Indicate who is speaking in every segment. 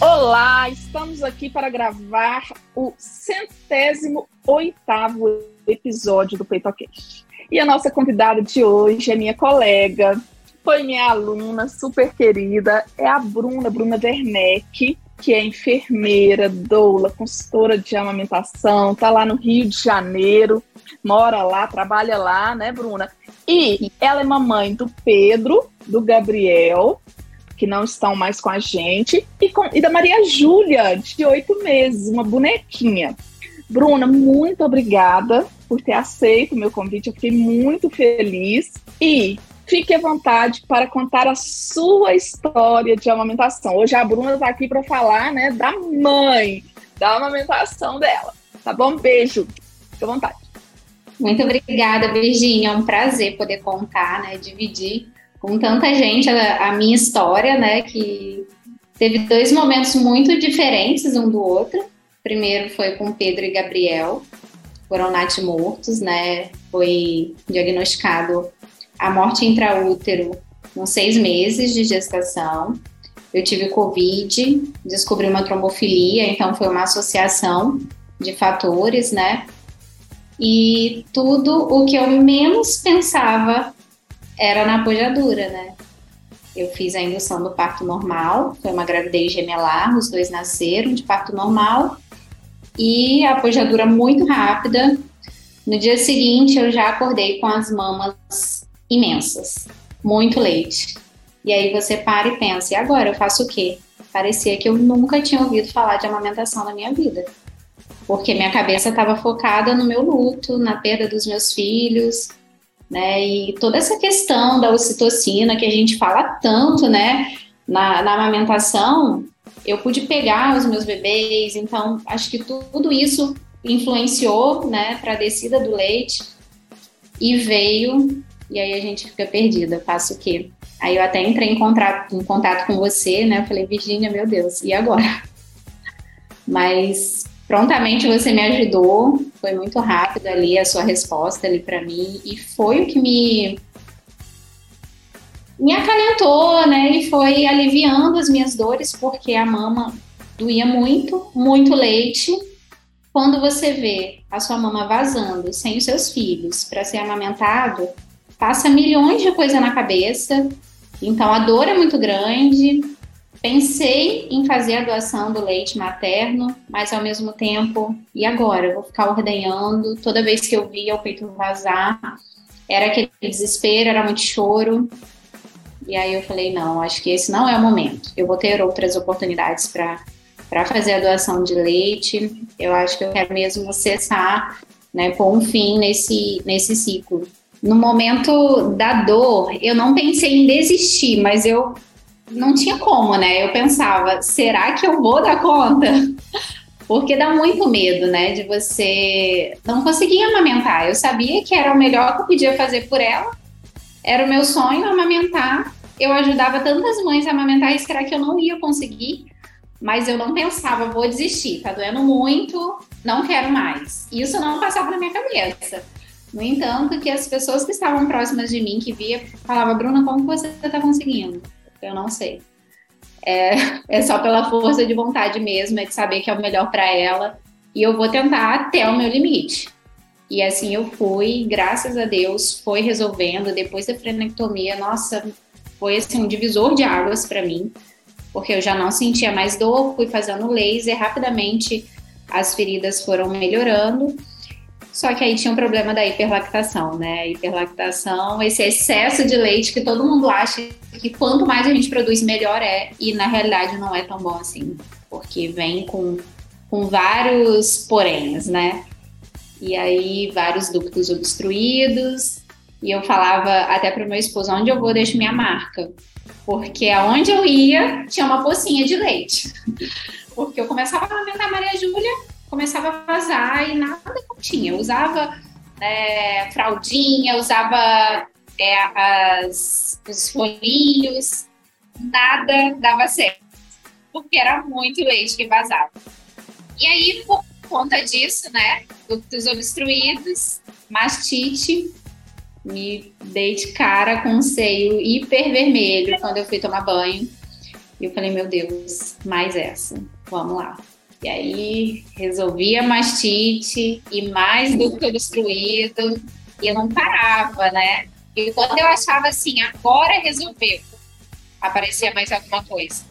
Speaker 1: Olá, estamos aqui para gravar o centésimo oitavo episódio do PeitoCast. E a nossa convidada de hoje é minha colega, foi minha aluna super querida, é a Bruna, Bruna Werneck, que é enfermeira, doula, consultora de amamentação, tá lá no Rio de Janeiro, mora lá, trabalha lá, né, Bruna? E ela é mamãe do Pedro, do Gabriel, que não estão mais com a gente, e, com, e da Maria Júlia, de oito meses, uma bonequinha. Bruna, muito obrigada por ter aceito o meu convite, eu fiquei muito feliz. E fique à vontade para contar a sua história de amamentação. Hoje a Bruna está aqui para falar né, da mãe, da amamentação dela. Tá bom? Beijo. Fique à vontade.
Speaker 2: Muito obrigada, Virginia. É um prazer poder contar, né, dividir com tanta gente a, a minha história, né, que teve dois momentos muito diferentes um do outro. Primeiro foi com Pedro e Gabriel, foram natimortos, né, foi diagnosticado a morte intraútero com seis meses de gestação. Eu tive Covid, descobri uma trombofilia, então foi uma associação de fatores, né? E tudo o que eu menos pensava era na apojadura, né? Eu fiz a indução do parto normal, foi uma gravidez gemelar, os dois nasceram de parto normal e a apojadura muito rápida. No dia seguinte, eu já acordei com as mamas imensas, muito leite. E aí você para e pensa, e agora eu faço o quê? Parecia que eu nunca tinha ouvido falar de amamentação na minha vida. Porque minha cabeça estava focada no meu luto, na perda dos meus filhos, né? E toda essa questão da ocitocina que a gente fala tanto, né? Na, na amamentação, eu pude pegar os meus bebês, então acho que tudo isso influenciou, né, para a descida do leite e veio e aí a gente fica perdida. Faço o quê? Aí eu até entrei em contato, em contato com você, né? Eu falei, Virginia, meu Deus, e agora? Mas prontamente você me ajudou, foi muito rápido ali a sua resposta ali para mim e foi o que me me acalentou, né? E foi aliviando as minhas dores porque a mama doía muito, muito leite. Quando você vê a sua mama vazando sem os seus filhos para ser amamentado, passa milhões de coisas na cabeça. Então a dor é muito grande. Pensei em fazer a doação do leite materno, mas ao mesmo tempo, e agora? Eu vou ficar ordenhando. Toda vez que eu via o peito vazar, era aquele desespero, era muito choro. E aí eu falei: não, acho que esse não é o momento. Eu vou ter outras oportunidades para fazer a doação de leite. Eu acho que eu quero mesmo cessar, né, pôr um fim nesse, nesse ciclo no momento da dor, eu não pensei em desistir, mas eu não tinha como, né? Eu pensava, será que eu vou dar conta? Porque dá muito medo, né, de você não conseguir amamentar. Eu sabia que era o melhor que eu podia fazer por ela. Era o meu sonho amamentar. Eu ajudava tantas mães a amamentar e será que eu não ia conseguir? Mas eu não pensava, vou desistir, tá doendo muito, não quero mais. Isso não passava na minha cabeça. No entanto, que as pessoas que estavam próximas de mim, que via, falavam, Bruna, como você está conseguindo? Eu não sei. É, é só pela força de vontade mesmo, é de saber que é o melhor para ela. E eu vou tentar até o meu limite. E assim eu fui, graças a Deus, foi resolvendo. Depois da frenectomia, nossa, foi assim um divisor de águas para mim, porque eu já não sentia mais dor, fui fazendo laser, rapidamente as feridas foram melhorando só que aí tinha um problema da hiperlactação, né? Hiperlactação, esse excesso de leite que todo mundo acha que quanto mais a gente produz, melhor é. E na realidade não é tão bom assim, porque vem com, com vários poréns, né? E aí vários ductos obstruídos. E eu falava até para o meu esposo: onde eu vou, deixo minha marca. Porque aonde eu ia, tinha uma pocinha de leite. Porque eu começava a alimentar a Maria Júlia começava a vazar e nada tinha. Eu usava né, fraldinha, usava é, as, os folhinhos, nada dava certo, porque era muito leite que vazava. E aí, por conta disso, né, dos obstruídos, mastite, me dei de cara com um seio hiper vermelho quando eu fui tomar banho. E eu falei, meu Deus, mais essa, vamos lá. E aí resolvi a mastite e mais ducto obstruído, e eu não parava, né? E quando eu achava assim, agora resolveu, aparecia mais alguma coisa.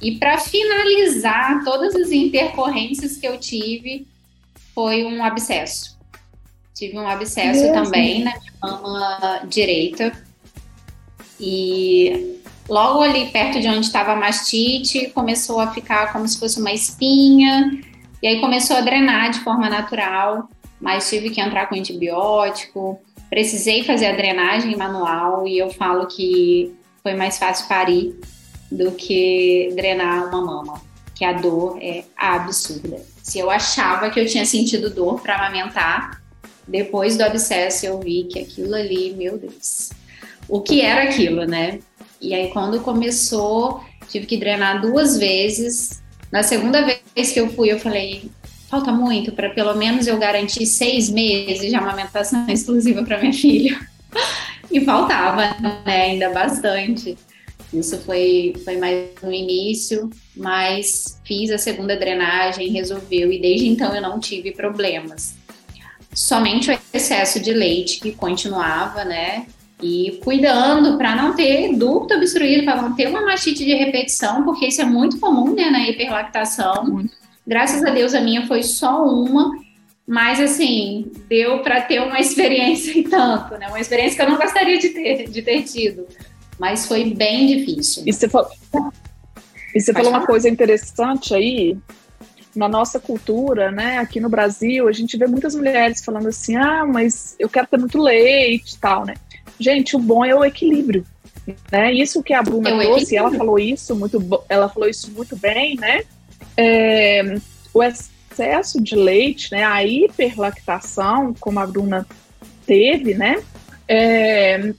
Speaker 2: E para finalizar todas as intercorrências que eu tive, foi um abscesso. Tive um abscesso também na minha mama direita. E logo ali perto de onde estava a mastite, começou a ficar como se fosse uma espinha. E aí começou a drenar de forma natural, mas tive que entrar com antibiótico. Precisei fazer a drenagem manual e eu falo que foi mais fácil parir do que drenar uma mama, que a dor é absurda. Se eu achava que eu tinha sentido dor para amamentar, depois do abscesso eu vi que aquilo ali, meu Deus, o que era aquilo, né? E aí quando começou, tive que drenar duas vezes. Na segunda vez que eu fui, eu falei, falta muito para pelo menos eu garantir seis meses de amamentação exclusiva para minha filha. E faltava, né? Ainda bastante. Isso foi, foi mais no início, mas fiz a segunda drenagem, resolveu, e desde então eu não tive problemas. Somente o excesso de leite que continuava, né? E cuidando para não ter ducto obstruído, para não ter uma mastite de repetição, porque isso é muito comum né, na hiperlactação. Graças a Deus a minha foi só uma, mas assim, deu para ter uma experiência e tanto, né? Uma experiência que eu não gostaria de ter, de ter tido mas foi bem difícil.
Speaker 1: E você, falou, e você falou uma coisa interessante aí, na nossa cultura, né, aqui no Brasil, a gente vê muitas mulheres falando assim, ah, mas eu quero ter muito leite e tal, né? Gente, o bom é o equilíbrio, né? Isso que a Bruna é trouxe, ela falou isso muito, ela falou isso muito bem, né? É, o excesso de leite, né, a hiperlactação, como a Bruna teve, né, é,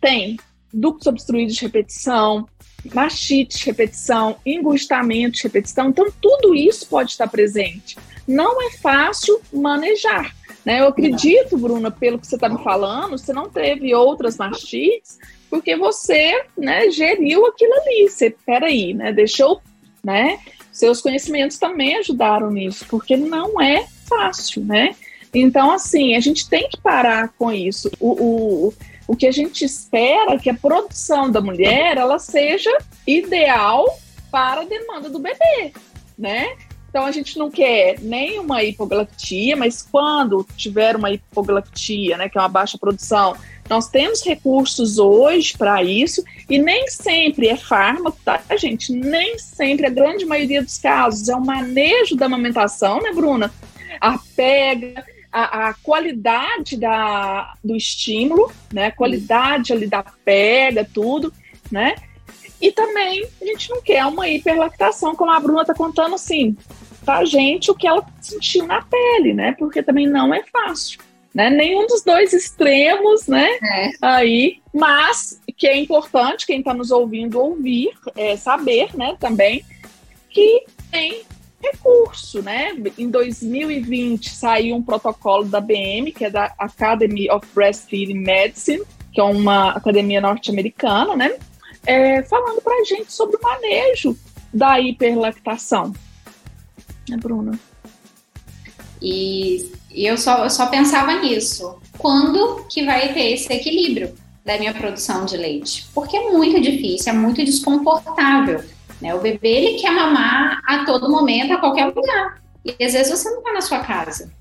Speaker 1: tem ductos obstruídos de repetição, mastite de repetição, engurgitamento de repetição. Então, tudo isso pode estar presente. Não é fácil manejar. Né? Eu acredito, Bruna, pelo que você está me falando, você não teve outras mastites, porque você né, geriu aquilo ali. Você, peraí, né, deixou, né? Seus conhecimentos também ajudaram nisso, porque não é fácil, né? Então, assim, a gente tem que parar com isso. O, o, o que a gente espera é que a produção da mulher ela seja ideal para a demanda do bebê, né? Então a gente não quer nem uma hipogalactia, mas quando tiver uma hipogalactia, né, que é uma baixa produção, nós temos recursos hoje para isso e nem sempre é fármaco, tá, gente? Nem sempre, a grande maioria dos casos é o manejo da amamentação, né, Bruna? A pega, a, a, qualidade da, do estímulo, né? A qualidade ali da pega, tudo, né? E também a gente não quer uma hiperlactação, como a Bruna está contando assim, pra gente o que ela sentiu na pele, né? Porque também não é fácil. Né? Nenhum dos dois extremos, né? É. Aí, mas que é importante quem está nos ouvindo ouvir, é, saber, né? Também que tem recurso, né? Em 2020 saiu um protocolo da BM, que é da Academy of Breastfeeding Medicine, que é uma academia norte-americana, né? É, falando para a gente sobre o manejo da hiperlactação. Né, Bruna?
Speaker 2: E, e eu, só, eu só pensava nisso. Quando que vai ter esse equilíbrio da minha produção de leite? Porque é muito difícil, é muito desconfortável. Né? O bebê ele quer mamar a todo momento, a qualquer lugar. E às vezes você não está na sua casa.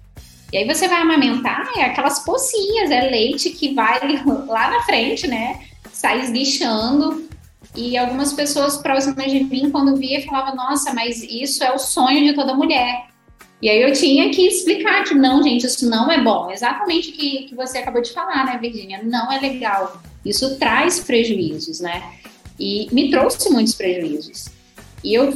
Speaker 2: E aí você vai amamentar, é aquelas pocinhas, é leite que vai lá na frente, né? Sai esguichando. E algumas pessoas próximas de mim, quando via, falavam: Nossa, mas isso é o sonho de toda mulher. E aí eu tinha que explicar que não, gente, isso não é bom. Exatamente o que, que você acabou de falar, né, Virginia? Não é legal. Isso traz prejuízos, né? E me trouxe muitos prejuízos. E eu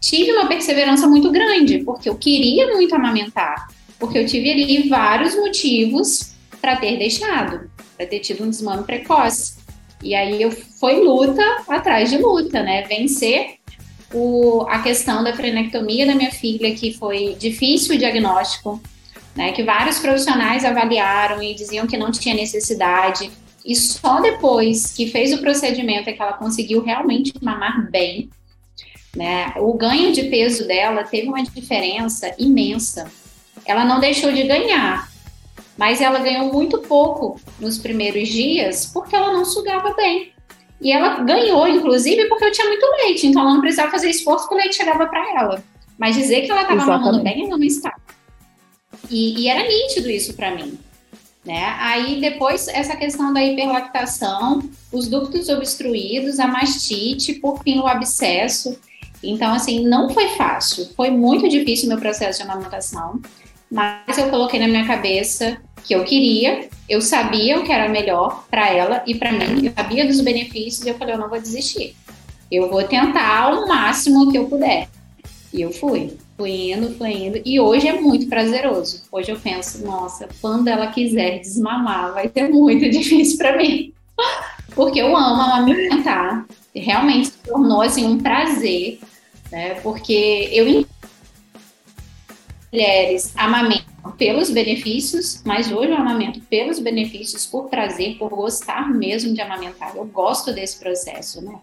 Speaker 2: tive uma perseverança muito grande, porque eu queria muito amamentar. porque eu tive ali vários motivos para ter deixado, para ter tido um desmame precoce. E aí foi luta atrás de luta, né? Vencer o, a questão da frenectomia da minha filha, que foi difícil o diagnóstico, né? Que vários profissionais avaliaram e diziam que não tinha necessidade. E só depois que fez o procedimento é que ela conseguiu realmente mamar bem. Né? O ganho de peso dela teve uma diferença imensa. Ela não deixou de ganhar, mas ela ganhou muito pouco nos primeiros dias porque ela não sugava bem. E ela ganhou, inclusive, porque eu tinha muito leite, então ela não precisava fazer esforço porque o leite chegava para ela. Mas dizer que ela estava mamando bem, ela não estava. E, e era nítido isso para mim. Né? Aí depois essa questão da hiperlactação, os ductos obstruídos, a mastite, por fim o abscesso. Então assim, não foi fácil, foi muito difícil o meu processo de amamentação, mas eu coloquei na minha cabeça que eu queria, eu sabia o que era melhor para ela e para mim, eu sabia dos benefícios e eu falei, eu não vou desistir. Eu vou tentar o máximo que eu puder. E eu fui. Fui indo, fui indo. E hoje é muito prazeroso. Hoje eu penso, nossa, quando ela quiser desmamar, vai ser muito difícil para mim. Porque eu amo amamentar. Realmente se tornou assim um prazer, né? Porque eu mulheres amamentam pelos benefícios, mas hoje eu amamento pelos benefícios, por prazer, por gostar mesmo de amamentar. Eu gosto desse processo, né?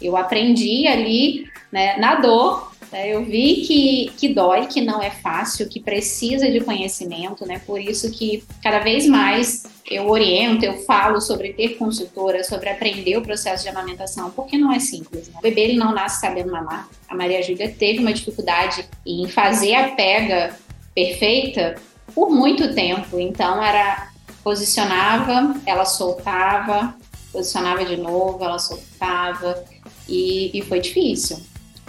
Speaker 2: Eu aprendi ali, né, na dor, né, eu vi que, que dói, que não é fácil, que precisa de conhecimento, né? Por isso que cada vez mais eu oriento, eu falo sobre ter consultora, sobre aprender o processo de amamentação, porque não é simples. Né? O bebê ele não nasce sabendo mamar. A Maria Júlia teve uma dificuldade em fazer a pega perfeita por muito tempo. Então era posicionava, ela soltava, posicionava de novo, ela soltava e, e foi difícil.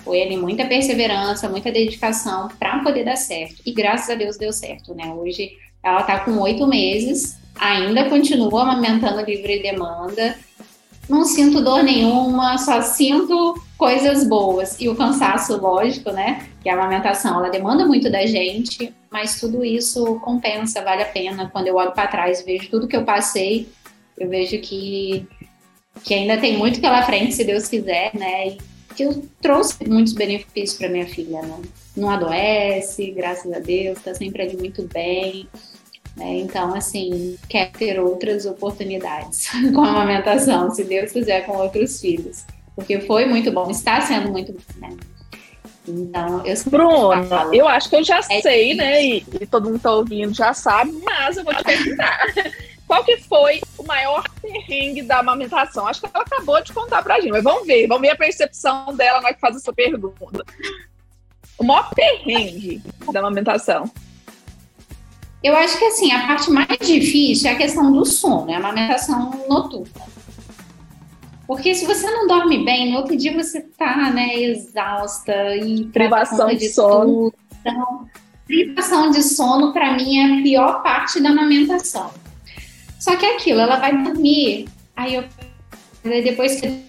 Speaker 2: Foi ali muita perseverança, muita dedicação para poder dar certo. E graças a Deus deu certo, né? Hoje ela está com oito meses, ainda continua amamentando livre demanda. Não sinto dor nenhuma, só sinto coisas boas. E o cansaço, lógico, né? Que a amamentação, ela demanda muito da gente, mas tudo isso compensa, vale a pena. Quando eu olho para trás vejo tudo que eu passei, eu vejo que que ainda tem muito pela frente, se Deus quiser, né? Que eu trouxe muitos benefícios para minha filha, né? Não adoece, graças a Deus, está sempre ali muito bem. Né? Então, assim, quer ter outras oportunidades com a amamentação, se Deus quiser, com outros filhos. Porque foi muito bom, está sendo muito bom, né?
Speaker 1: Então, eu Bruna, falo, eu acho que eu já é sei, né? E, e, todo mundo está ouvindo já sabe, mas eu vou te perguntar. Qual que foi o maior perrengue da amamentação? Acho que ela acabou de contar pra gente, mas vamos ver, vamos ver a percepção dela na hora que faz essa pergunta. O maior perrengue da amamentação.
Speaker 2: Eu acho que assim, a parte mais difícil é a questão do sono, é a amamentação noturna. Porque se você não dorme bem, no outro dia você tá, né, exausta e
Speaker 1: privação de, sono.
Speaker 2: Então, privação de sono para mim é a pior parte da amamentação. Só que é aquilo, ela vai dormir. Aí eu. Depois que.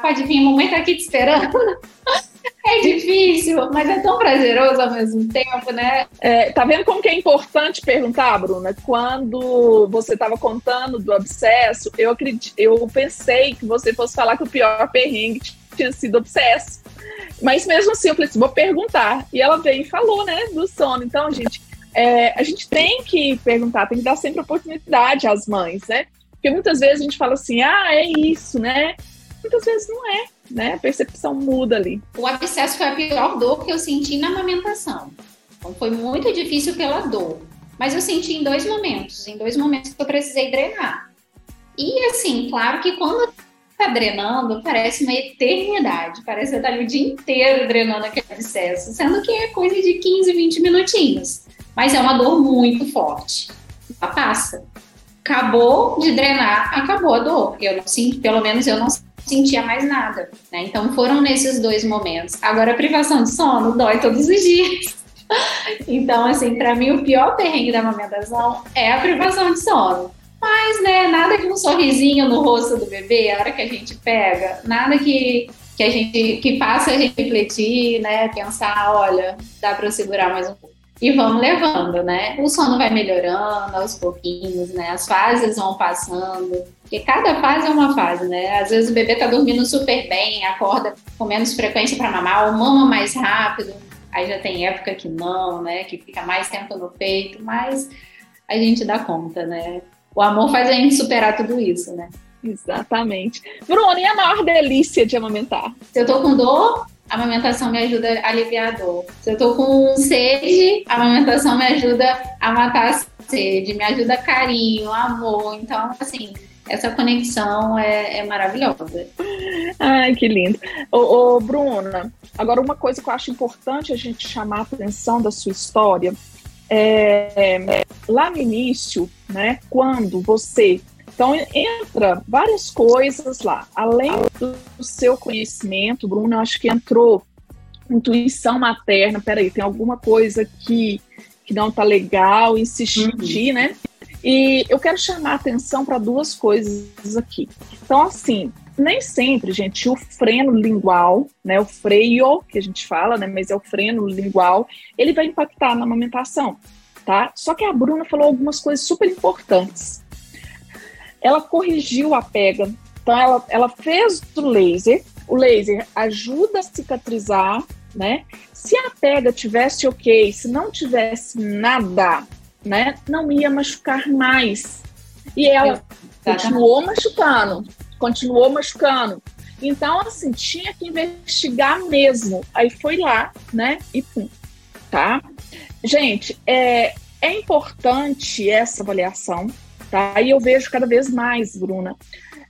Speaker 2: pode vir, mamãe tá aqui te esperando. É difícil, mas é tão prazeroso ao mesmo tempo, né?
Speaker 1: É, tá vendo como que é importante perguntar, Bruna? Quando você estava contando do abscesso, eu acredito, eu pensei que você fosse falar que o pior perrengue tinha sido obsesso. Mas mesmo assim, eu falei assim, vou perguntar. E ela veio e falou, né, do sono. Então, gente, é, a gente tem que perguntar, tem que dar sempre oportunidade às mães, né? Porque muitas vezes a gente fala assim, ah, é isso, né? Muitas vezes não é, né? A percepção muda ali.
Speaker 2: O abscesso foi a pior dor que eu senti na amamentação. Então foi muito difícil pela dor. Mas eu senti em dois momentos, em dois momentos que eu precisei drenar. E assim, claro que quando tá drenando, parece uma eternidade. Parece que você tá ali o dia inteiro drenando aquele abscesso, sendo que é coisa de 15, 20 minutinhos. Mas é uma dor muito forte. Ela passa. Acabou de drenar, acabou a dor. Eu não sinto, pelo menos eu não sentia mais nada. Né? Então foram nesses dois momentos. Agora a privação de sono dói todos os dias. Então, assim, para mim o pior perrengue da amamentação é a privação de sono. Mas, né, nada que um sorrisinho no rosto do bebê, a hora que a gente pega, nada que, que a gente que faça a gente refletir, né, pensar, olha, dá para segurar mais um pouco. E vamos levando, né? O sono vai melhorando aos pouquinhos, né? As fases vão passando, porque cada fase é uma fase, né? Às vezes o bebê tá dormindo super bem, acorda com menos frequência para mamar, ou mama mais rápido, aí já tem época que não, né? Que fica mais tempo no peito, mas a gente dá conta, né? O amor faz a gente superar tudo isso, né?
Speaker 1: Exatamente. Bruna, e a maior delícia de amamentar?
Speaker 2: Se eu tô com dor, a amamentação me ajuda a aliviar a dor. Se eu tô com sede, a amamentação me ajuda a matar a sede, me ajuda carinho, amor. Então, assim, essa conexão é, é maravilhosa.
Speaker 1: Ai, que lindo. Ô, ô, Bruna, agora uma coisa que eu acho importante a gente chamar a atenção da sua história é, lá no início, né, quando você então, entra várias coisas lá. Além do seu conhecimento, Bruno, eu acho que entrou intuição materna. Peraí, tem alguma coisa que, que não tá legal, insistir, uhum. né? E eu quero chamar a atenção para duas coisas aqui. Então, assim, nem sempre, gente, o freno lingual, né, o freio que a gente fala, né, mas é o freno lingual, ele vai impactar na amamentação, tá? Só que a Bruna falou algumas coisas super importantes ela corrigiu a pega. Então, ela, ela fez do laser. O laser ajuda a cicatrizar, né? Se a pega tivesse ok, se não tivesse nada, né? Não ia machucar mais. E ela continuou machucando, continuou machucando. Então, assim, tinha que investigar mesmo. Aí foi lá, né? E pum, tá? Gente, é, é importante essa avaliação, Tá? E eu vejo cada vez mais, Bruna.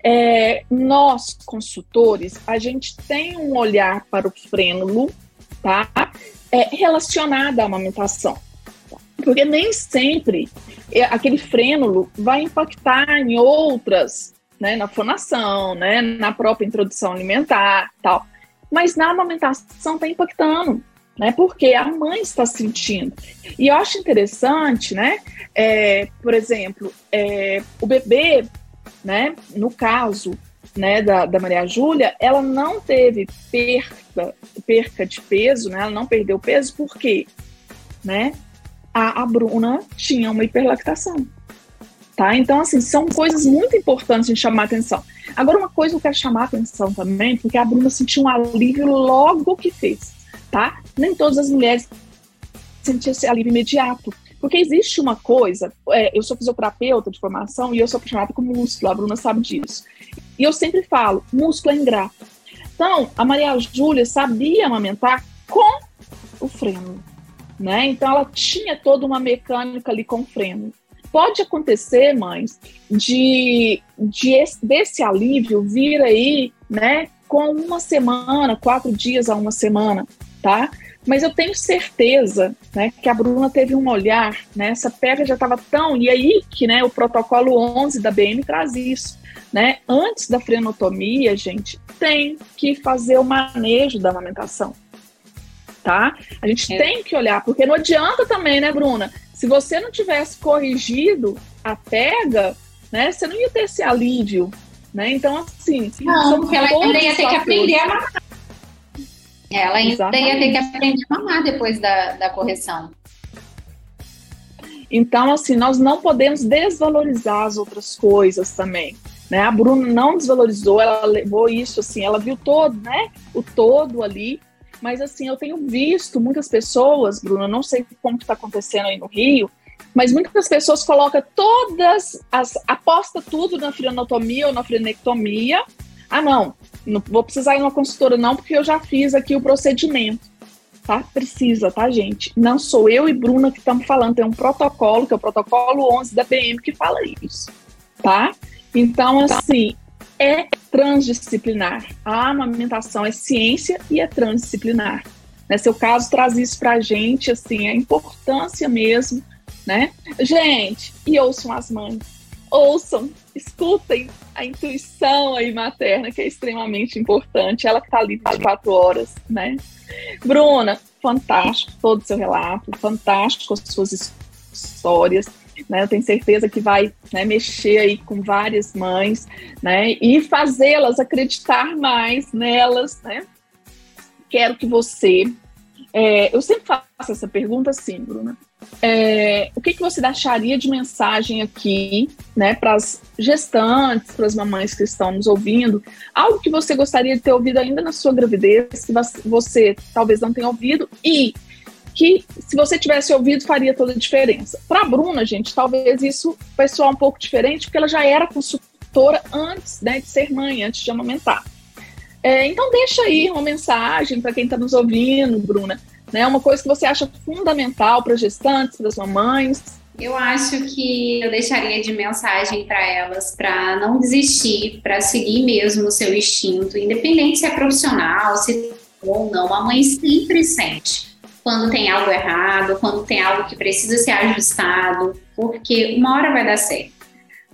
Speaker 1: É, nós, consultores, a gente tem um olhar para o frênulo tá? É, relacionado à amamentação. Porque nem sempre é, aquele frênulo vai impactar em outras, né, na fonação, né, na própria introdução alimentar, tal. Mas na amamentação está impactando né? Porque a mãe está sentindo. E eu acho interessante, né? É, por exemplo, é, o bebê, né? No caso, né? Da, da Maria Júlia, ela não teve perda, perca de peso, né? Ela não perdeu peso porque, né? A, a Bruna tinha uma hiperlactação. Tá? Então, assim, são coisas muito importantes de chamar atenção. Agora, uma coisa que eu quero chamar atenção também, porque a Bruna sentiu um alívio logo que fez tá? Nem todas as mulheres sentiam esse alívio imediato. Porque existe uma coisa, é, eu sou fisioterapeuta de formação e eu sou apaixonada com músculo, a Bruna sabe disso. E eu sempre falo, músculo é ingrato. Então, a Maria Júlia sabia amamentar com o freno, né? Então, ela tinha toda uma mecânica ali com freno. Pode acontecer, mães, de, de desse alívio vir aí, né, com uma semana, quatro dias a uma semana tá? Mas eu tenho certeza, né, que a Bruna teve um olhar, né, essa pega já estava tão, e aí que, né, o protocolo 11 da BM traz isso, né? Antes da frenotomia, gente, tem que fazer o manejo da amamentação, tá? A gente é. tem que olhar, porque não adianta também, né, Bruna? Se você não tivesse corrigido a pega, né, você não ia ter esse alívio, né? Então, assim,
Speaker 2: não, porque ela ainda ia ter que aprender a mamar. Ela ainda Exatamente. ia ter que aprender a mamar depois da, da correção.
Speaker 1: Então, assim, nós não podemos desvalorizar as outras coisas também. Né? A Bruna não desvalorizou, ela levou isso, assim, ela viu todo, né? O todo ali. Mas, assim, eu tenho visto muitas pessoas, Bruna, não sei como está acontecendo aí no Rio, mas muitas pessoas colocam todas as. aposta tudo na frenotomia ou na frenectomia. Ah, não, não vou precisar ir numa consultora, não, porque eu já fiz aqui o procedimento. Tá? Precisa, tá, gente? Não sou eu e Bruna que estamos falando, tem um protocolo, que é o protocolo 11 da BM, que fala isso, tá? Então, assim, é transdisciplinar. A amamentação é ciência e é transdisciplinar. Né? Seu caso traz isso pra gente, assim, a importância mesmo, né? Gente, e ouçam as mães ouçam, escutem a intuição aí materna, que é extremamente importante. Ela que está ali 24 horas, né? Bruna, fantástico todo o seu relato, fantástico as suas histórias. Né, eu tenho certeza que vai né, mexer aí com várias mães, né, e fazê-las acreditar mais nelas, né. Quero que você É, eu sempre faço essa pergunta assim, Bruna. É, o que, que você deixaria de mensagem aqui, né, para as gestantes, para as mamães que estão nos ouvindo? Algo que você gostaria de ter ouvido ainda na sua gravidez, que você talvez não tenha ouvido e que, se você tivesse ouvido, faria toda a diferença. Para a Bruna, gente, talvez isso vai soar um pouco diferente, porque ela já era consultora antes né, de ser mãe, antes de amamentar. É, então, deixa aí uma mensagem para quem está nos ouvindo, Bruna. Né, uma coisa que você acha fundamental para gestantes, para as mamães.
Speaker 2: Eu acho que eu deixaria de mensagem para elas para não desistir, para seguir mesmo o seu instinto, independente se é profissional, se ou não. A mãe sempre sente quando tem algo errado, quando tem algo que precisa ser ajustado, porque uma hora vai dar certo.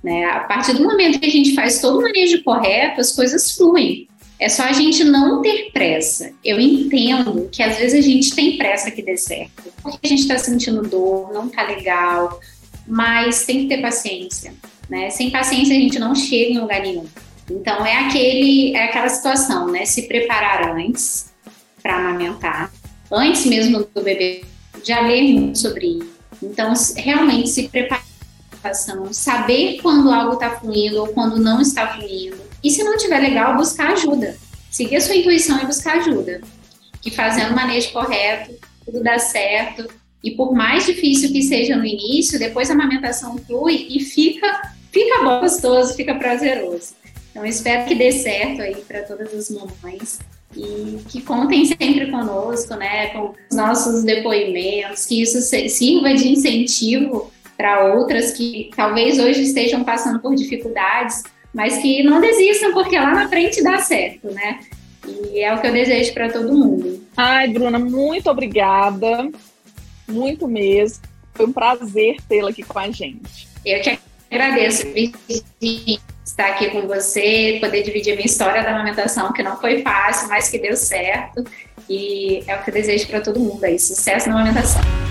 Speaker 2: Né? A partir do momento que a gente faz todo o manejo correto, as coisas fluem. É só a gente não ter pressa. Eu entendo que às vezes a gente tem pressa que dê certo, porque a gente está sentindo dor, não tá legal, mas tem que ter paciência. Né? Sem paciência a gente não chega em lugar nenhum. Então é aquele, é aquela situação, né? Se preparar antes para amamentar, antes mesmo do bebê, já ler muito sobre isso. Então, realmente se preparar, saber quando algo está fluindo ou quando não está fluindo. E se não estiver legal, buscar ajuda. Seguir a sua intuição e buscar ajuda. Que fazendo o manejo correto, tudo dá certo. E por mais difícil que seja no início, depois a amamentação flui e fica, fica gostoso, fica prazeroso. Então, espero que dê certo aí para todas as mamães e que contem sempre conosco, né, com os nossos depoimentos, que isso sirva de incentivo para outras que talvez hoje estejam passando por dificuldades, mas que não desistam, porque lá na frente dá certo, né? E é o que eu desejo para todo mundo.
Speaker 1: Ai, Bruna, muito obrigada. Muito mesmo. Foi um prazer tê-la aqui com a gente.
Speaker 2: Eu que agradeço, Virginia estar aqui com você, poder dividir a minha história da amamentação, que não foi fácil, mas que deu certo. E é o que eu desejo para todo mundo aí, sucesso na amamentação.